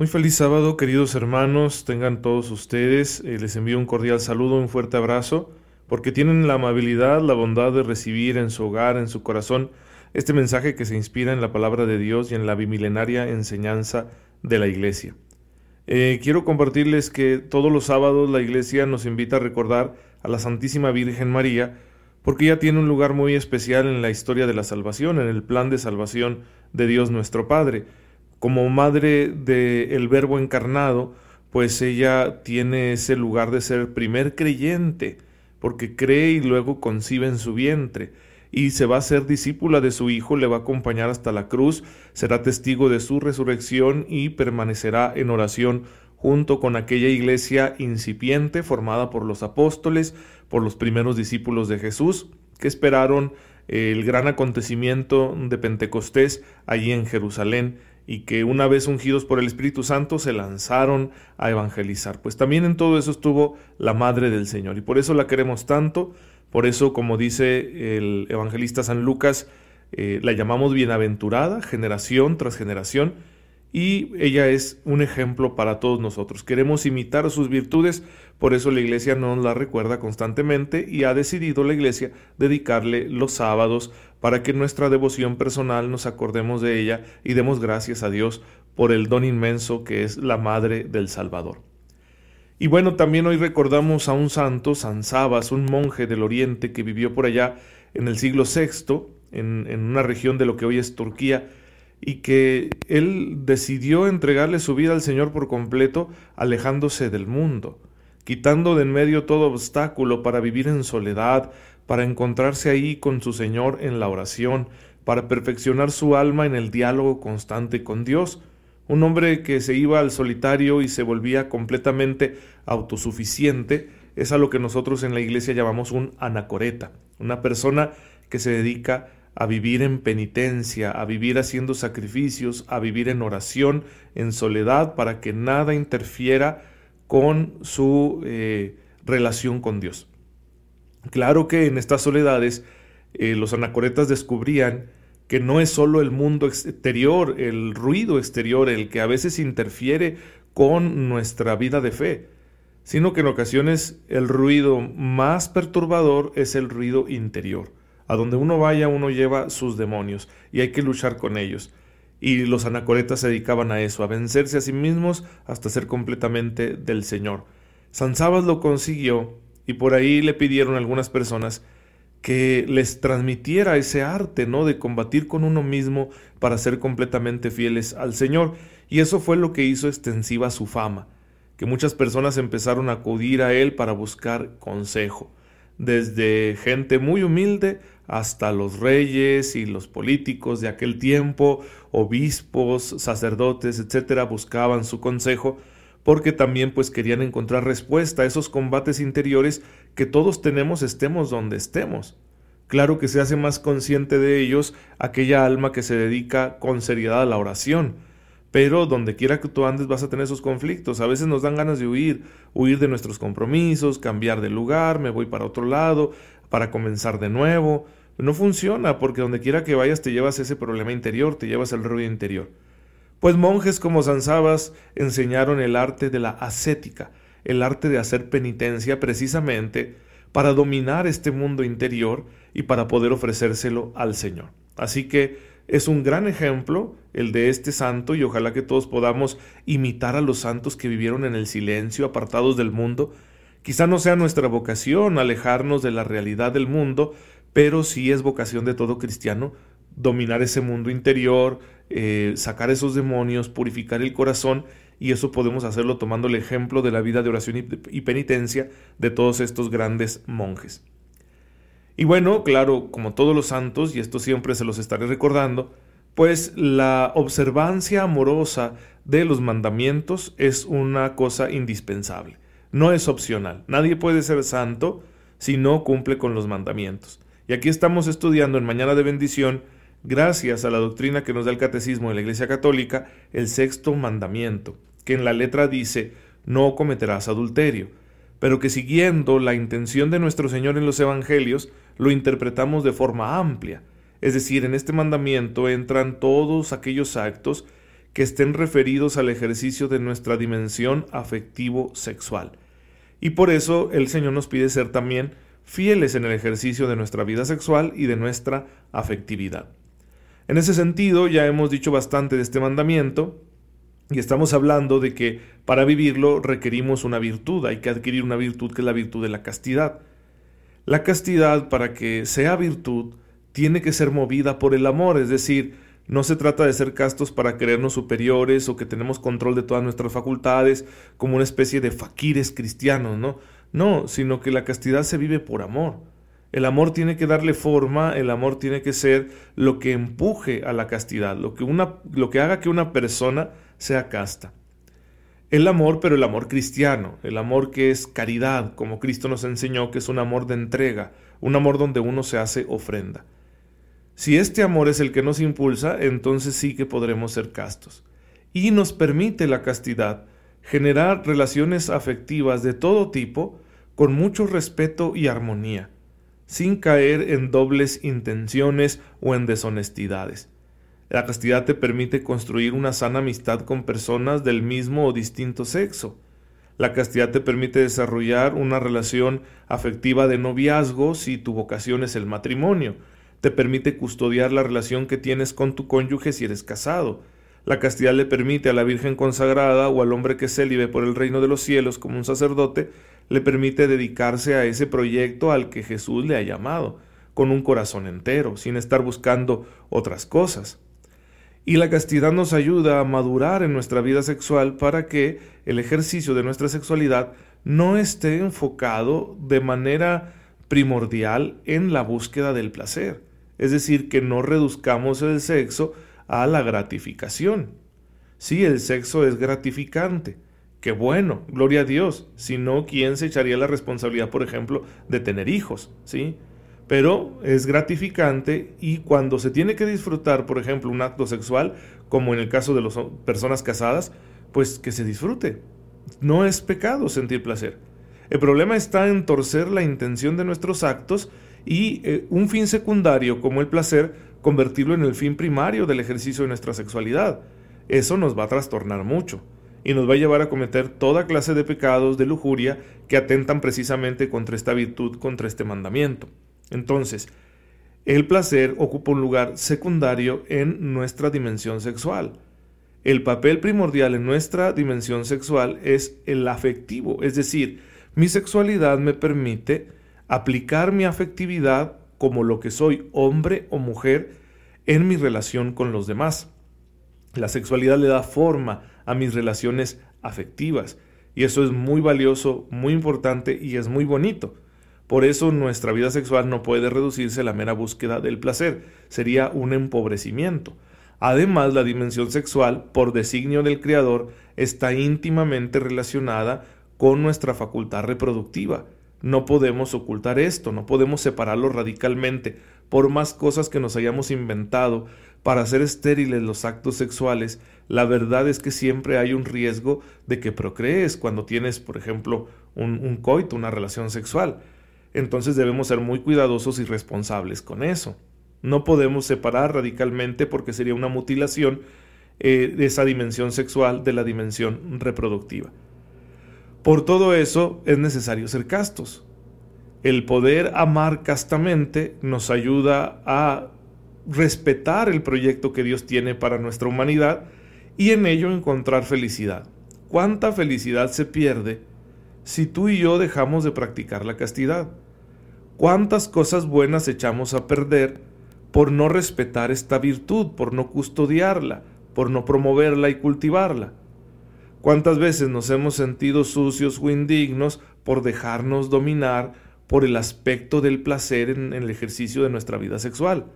Muy feliz sábado, queridos hermanos, tengan todos ustedes. Eh, les envío un cordial saludo, un fuerte abrazo, porque tienen la amabilidad, la bondad de recibir en su hogar, en su corazón, este mensaje que se inspira en la palabra de Dios y en la bimilenaria enseñanza de la Iglesia. Eh, quiero compartirles que todos los sábados la Iglesia nos invita a recordar a la Santísima Virgen María, porque ella tiene un lugar muy especial en la historia de la salvación, en el plan de salvación de Dios nuestro Padre como madre del Verbo encarnado, pues ella tiene ese lugar de ser primer creyente, porque cree y luego concibe en su vientre, y se va a ser discípula de su Hijo, le va a acompañar hasta la cruz, será testigo de su resurrección y permanecerá en oración junto con aquella iglesia incipiente formada por los apóstoles, por los primeros discípulos de Jesús, que esperaron el gran acontecimiento de Pentecostés allí en Jerusalén y que una vez ungidos por el Espíritu Santo se lanzaron a evangelizar. Pues también en todo eso estuvo la Madre del Señor y por eso la queremos tanto, por eso como dice el evangelista San Lucas, eh, la llamamos bienaventurada generación tras generación y ella es un ejemplo para todos nosotros. Queremos imitar sus virtudes, por eso la iglesia nos la recuerda constantemente y ha decidido la iglesia dedicarle los sábados para que nuestra devoción personal nos acordemos de ella y demos gracias a Dios por el don inmenso que es la Madre del Salvador. Y bueno, también hoy recordamos a un santo, San Sabas, un monje del Oriente que vivió por allá en el siglo VI, en, en una región de lo que hoy es Turquía, y que él decidió entregarle su vida al Señor por completo, alejándose del mundo, quitando de en medio todo obstáculo para vivir en soledad, para encontrarse ahí con su Señor en la oración, para perfeccionar su alma en el diálogo constante con Dios, un hombre que se iba al solitario y se volvía completamente autosuficiente, es a lo que nosotros en la iglesia llamamos un anacoreta, una persona que se dedica a vivir en penitencia, a vivir haciendo sacrificios, a vivir en oración, en soledad, para que nada interfiera con su eh, relación con Dios. Claro que en estas soledades eh, los anacoretas descubrían que no es solo el mundo exterior, el ruido exterior, el que a veces interfiere con nuestra vida de fe, sino que en ocasiones el ruido más perturbador es el ruido interior a donde uno vaya, uno lleva sus demonios y hay que luchar con ellos. Y los anacoretas se dedicaban a eso, a vencerse a sí mismos hasta ser completamente del Señor. San Sabas lo consiguió y por ahí le pidieron a algunas personas que les transmitiera ese arte, ¿no? De combatir con uno mismo para ser completamente fieles al Señor. Y eso fue lo que hizo extensiva su fama, que muchas personas empezaron a acudir a él para buscar consejo, desde gente muy humilde hasta los reyes y los políticos de aquel tiempo, obispos, sacerdotes, etcétera, buscaban su consejo porque también pues querían encontrar respuesta a esos combates interiores que todos tenemos estemos donde estemos. Claro que se hace más consciente de ellos aquella alma que se dedica con seriedad a la oración, pero donde quiera que tú andes vas a tener esos conflictos. A veces nos dan ganas de huir, huir de nuestros compromisos, cambiar de lugar, me voy para otro lado, para comenzar de nuevo. No funciona porque donde quiera que vayas te llevas ese problema interior, te llevas el ruido interior. Pues monjes como San Sabas enseñaron el arte de la ascética, el arte de hacer penitencia precisamente para dominar este mundo interior y para poder ofrecérselo al Señor. Así que es un gran ejemplo el de este santo y ojalá que todos podamos imitar a los santos que vivieron en el silencio, apartados del mundo. Quizá no sea nuestra vocación alejarnos de la realidad del mundo, pero sí es vocación de todo cristiano dominar ese mundo interior, eh, sacar esos demonios, purificar el corazón, y eso podemos hacerlo tomando el ejemplo de la vida de oración y penitencia de todos estos grandes monjes. Y bueno, claro, como todos los santos, y esto siempre se los estaré recordando, pues la observancia amorosa de los mandamientos es una cosa indispensable, no es opcional. Nadie puede ser santo si no cumple con los mandamientos. Y aquí estamos estudiando en Mañana de Bendición, gracias a la doctrina que nos da el Catecismo de la Iglesia Católica, el sexto mandamiento, que en la letra dice, no cometerás adulterio, pero que siguiendo la intención de nuestro Señor en los Evangelios, lo interpretamos de forma amplia. Es decir, en este mandamiento entran todos aquellos actos que estén referidos al ejercicio de nuestra dimensión afectivo-sexual. Y por eso el Señor nos pide ser también fieles en el ejercicio de nuestra vida sexual y de nuestra afectividad. En ese sentido, ya hemos dicho bastante de este mandamiento, y estamos hablando de que para vivirlo requerimos una virtud, hay que adquirir una virtud que es la virtud de la castidad. La castidad, para que sea virtud, tiene que ser movida por el amor, es decir, no se trata de ser castos para creernos superiores o que tenemos control de todas nuestras facultades como una especie de faquires cristianos, ¿no? No, sino que la castidad se vive por amor. El amor tiene que darle forma, el amor tiene que ser lo que empuje a la castidad, lo que, una, lo que haga que una persona sea casta. El amor, pero el amor cristiano, el amor que es caridad, como Cristo nos enseñó, que es un amor de entrega, un amor donde uno se hace ofrenda. Si este amor es el que nos impulsa, entonces sí que podremos ser castos. Y nos permite la castidad generar relaciones afectivas de todo tipo con mucho respeto y armonía, sin caer en dobles intenciones o en deshonestidades. La castidad te permite construir una sana amistad con personas del mismo o distinto sexo. La castidad te permite desarrollar una relación afectiva de noviazgo si tu vocación es el matrimonio, te permite custodiar la relación que tienes con tu cónyuge si eres casado. La castidad le permite a la Virgen consagrada o al hombre que célibe por el reino de los cielos como un sacerdote, le permite dedicarse a ese proyecto al que Jesús le ha llamado, con un corazón entero, sin estar buscando otras cosas. Y la castidad nos ayuda a madurar en nuestra vida sexual para que el ejercicio de nuestra sexualidad no esté enfocado de manera primordial en la búsqueda del placer es decir, que no reduzcamos el sexo a la gratificación. Sí, el sexo es gratificante. Qué bueno, gloria a Dios. Si no, ¿quién se echaría la responsabilidad, por ejemplo, de tener hijos? ¿Sí? Pero es gratificante y cuando se tiene que disfrutar, por ejemplo, un acto sexual, como en el caso de las personas casadas, pues que se disfrute. No es pecado sentir placer. El problema está en torcer la intención de nuestros actos y eh, un fin secundario como el placer, convertirlo en el fin primario del ejercicio de nuestra sexualidad. Eso nos va a trastornar mucho y nos va a llevar a cometer toda clase de pecados de lujuria que atentan precisamente contra esta virtud, contra este mandamiento. Entonces, el placer ocupa un lugar secundario en nuestra dimensión sexual. El papel primordial en nuestra dimensión sexual es el afectivo, es decir, mi sexualidad me permite aplicar mi afectividad como lo que soy, hombre o mujer, en mi relación con los demás. La sexualidad le da forma a mis relaciones afectivas y eso es muy valioso, muy importante y es muy bonito. Por eso nuestra vida sexual no puede reducirse a la mera búsqueda del placer, sería un empobrecimiento. Además, la dimensión sexual, por designio del Creador, está íntimamente relacionada con nuestra facultad reproductiva. No podemos ocultar esto, no podemos separarlo radicalmente, por más cosas que nos hayamos inventado para hacer estériles los actos sexuales, la verdad es que siempre hay un riesgo de que procrees cuando tienes, por ejemplo, un, coito, una relación sexual. Entonces debemos ser muy cuidadosos y responsables con eso. No podemos separar radicalmente porque sería una mutilación eh, de esa dimensión sexual de la dimensión reproductiva. Por todo eso es necesario ser castos. El poder amar castamente nos ayuda a respetar el proyecto que Dios tiene para nuestra humanidad y en ello encontrar felicidad. ¿Cuánta felicidad se pierde si tú y yo dejamos de practicar la castidad? ¿Cuántas cosas buenas echamos a perder por no respetar esta virtud, por no custodiarla, por no promoverla y cultivarla? ¿Cuántas veces nos hemos sentido sucios o indignos por dejarnos dominar por el aspecto del placer en, el ejercicio de nuestra vida sexual.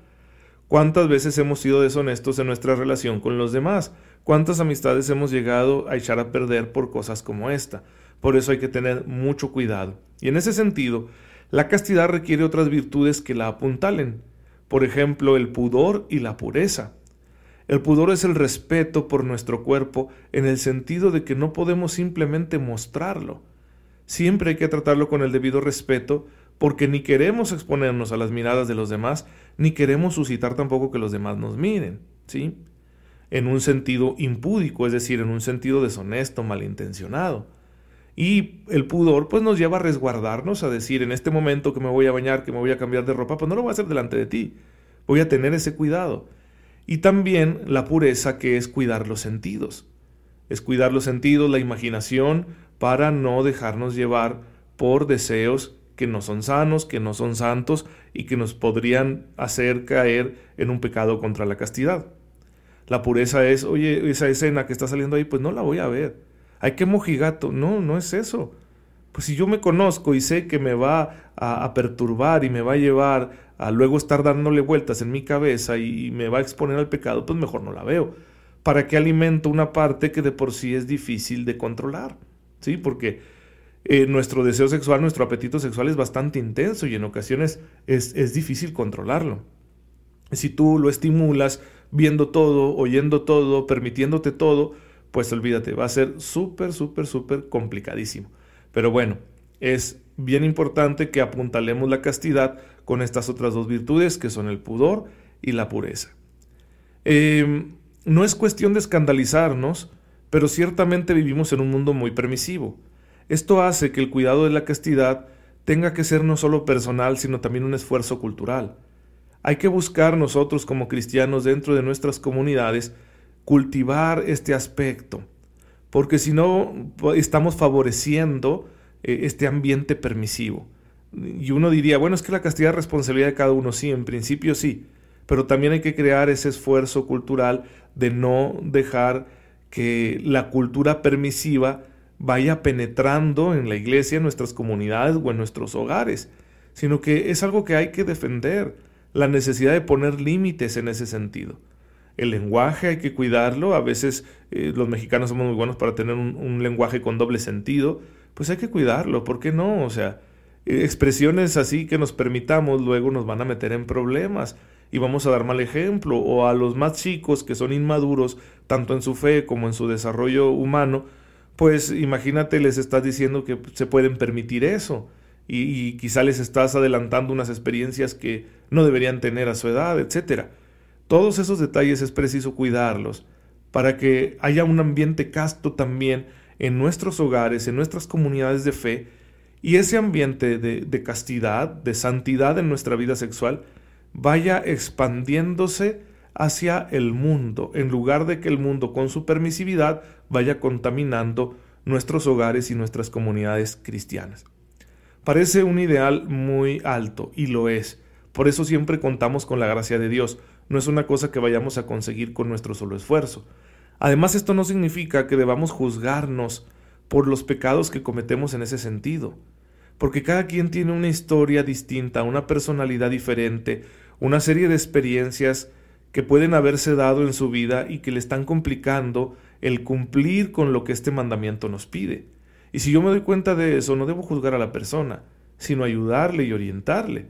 ¿Cuántas veces hemos sido deshonestos en nuestra relación con los demás? ¿Cuántas amistades hemos llegado a echar a perder por cosas como esta? Por eso hay que tener mucho cuidado. Y en ese sentido, la castidad requiere otras virtudes que la apuntalen. Por ejemplo, el pudor y la pureza. El pudor es el respeto por nuestro cuerpo en el sentido de que no podemos simplemente mostrarlo. Siempre hay que tratarlo con el debido respeto porque ni queremos exponernos a las miradas de los demás, ni queremos suscitar tampoco que los demás nos miren, ¿sí? En un sentido impúdico, es decir, en un sentido deshonesto, malintencionado. Y el pudor pues nos lleva a resguardarnos, a decir, en este momento que me voy a bañar, que me voy a cambiar de ropa, pues no lo voy a hacer delante de ti. Voy a tener ese cuidado. Y también la pureza que es cuidar los sentidos. Es cuidar los sentidos, la imaginación, para no dejarnos llevar por deseos que no son sanos, que no son santos y que nos podrían hacer caer en un pecado contra la castidad. La pureza es, oye, esa escena que está saliendo ahí, pues no la voy a ver. Hay que mojigato. No, no es eso. Pues si yo me conozco y sé que me va a, a perturbar y me va a llevar a luego estar dándole vueltas en mi cabeza y, me va a exponer al pecado, pues mejor no la veo. ¿Para qué alimento una parte que de por sí es difícil de controlar? ¿Sí? Porque eh, nuestro deseo sexual, nuestro apetito sexual es bastante intenso y en ocasiones es, es difícil controlarlo. Si tú lo estimulas viendo todo, oyendo todo, permitiéndote todo, pues olvídate, va a ser súper, súper, súper complicadísimo. Pero bueno, es bien importante que apuntalemos la castidad con estas otras dos virtudes que son el pudor y la pureza. Em, no es cuestión de escandalizarnos, pero ciertamente vivimos en un mundo muy permisivo. Esto hace que el cuidado de la castidad tenga que ser no solo personal, sino también un esfuerzo cultural. Hay que buscar nosotros como cristianos dentro de nuestras comunidades cultivar este aspecto, porque si no estamos favoreciendo eh, este ambiente permisivo. Y uno diría, bueno, es que la castidad es responsabilidad de cada uno, sí, en principio sí, pero también hay que crear ese esfuerzo cultural de no dejar que la cultura permisiva vaya penetrando en la iglesia, en nuestras comunidades o en nuestros hogares, sino que es algo que hay que defender, la necesidad de poner límites en ese sentido. El lenguaje hay que cuidarlo, a veces eh, los mexicanos somos muy buenos para tener un lenguaje con doble sentido, pues hay que cuidarlo, ¿por qué no? O sea, expresiones así que nos permitamos luego nos van a meter en problemas y vamos a dar mal ejemplo o a los más chicos que son inmaduros tanto en su fe como en su desarrollo humano pues imagínate les estás diciendo que se pueden permitir eso. Y, quizá les estás adelantando unas experiencias que no deberían tener a su edad etcétera. Todos esos detalles es preciso cuidarlos para que haya un ambiente casto también en nuestros hogares, en nuestras comunidades de fe, y ese ambiente de, castidad, de santidad en nuestra vida sexual, vaya expandiéndose hacia el mundo, en lugar de que el mundo con su permisividad vaya contaminando nuestros hogares y nuestras comunidades cristianas. Parece un ideal muy alto, y lo es. Por eso siempre contamos con la gracia de Dios. No es una cosa que vayamos a conseguir con nuestro solo esfuerzo. Además, esto no significa que debamos juzgarnos por los pecados que cometemos en ese sentido, porque cada quien tiene una historia distinta, una personalidad diferente, una serie de experiencias que pueden haberse dado en su vida y que le están complicando el cumplir con lo que este mandamiento nos pide. Y si yo me doy cuenta de eso, no debo juzgar a la persona, sino ayudarle y orientarle.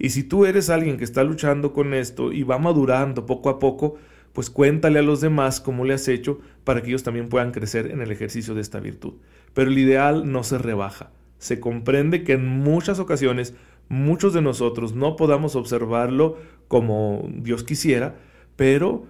Y si tú eres alguien que está luchando con esto y va madurando poco a poco, pues cuéntale a los demás cómo le has hecho para que ellos también puedan crecer en el ejercicio de esta virtud. Pero el ideal no se rebaja. Se comprende que en muchas ocasiones muchos de nosotros no podamos observarlo como Dios quisiera, pero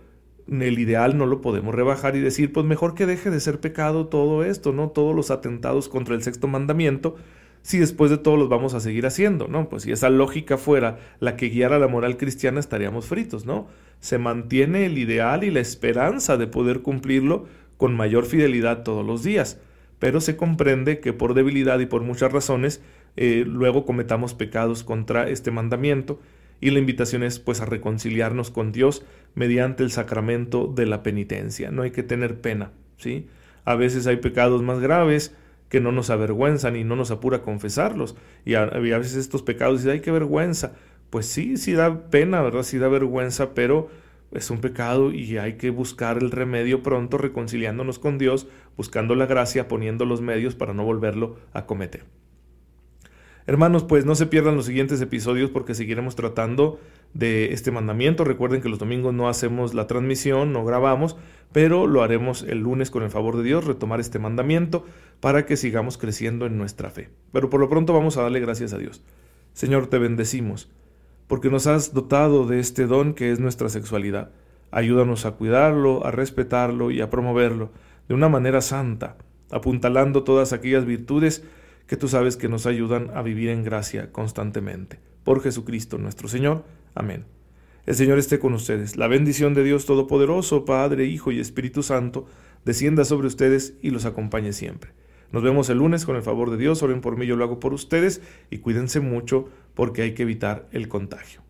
el ideal no lo podemos rebajar y decir, pues mejor que deje de ser pecado todo esto, ¿no? Todos los atentados contra el sexto mandamiento, si después de todo los vamos a seguir haciendo, ¿no? Pues si esa lógica fuera la que guiara la moral cristiana, estaríamos fritos, ¿no? Se mantiene el ideal y la esperanza de poder cumplirlo con mayor fidelidad todos los días, pero se comprende que por debilidad y por muchas razones eh, luego cometamos pecados contra este mandamiento y la invitación es pues a reconciliarnos con Dios mediante el sacramento de la penitencia. No hay que tener pena, ¿sí? A veces hay pecados más graves, que no nos avergüenzan y no nos apura confesarlos. Y a, veces estos pecados dicen, ay, qué vergüenza. Pues sí, sí da pena, ¿verdad? Sí da vergüenza, pero es un pecado y hay que buscar el remedio pronto, reconciliándonos con Dios, buscando la gracia, poniendo los medios para no volverlo a cometer. Hermanos, pues no se pierdan los siguientes episodios porque seguiremos tratando de este mandamiento. Recuerden que los domingos no hacemos la transmisión, no grabamos, pero lo haremos el lunes con el favor de Dios, retomar este mandamiento para que sigamos creciendo en nuestra fe. Pero por lo pronto vamos a darle gracias a Dios. Señor, te bendecimos, porque nos has dotado de este don que es nuestra sexualidad. Ayúdanos a cuidarlo, a respetarlo y a promoverlo de una manera santa, apuntalando todas aquellas virtudes que tú sabes que nos ayudan a vivir en gracia constantemente. Por Jesucristo nuestro Señor. Amén. El Señor esté con ustedes. La bendición de Dios Todopoderoso, Padre, Hijo y Espíritu Santo, descienda sobre ustedes y los acompañe siempre. Nos vemos el lunes con el favor de Dios. Oren por mí, yo lo hago por ustedes y cuídense mucho porque hay que evitar el contagio.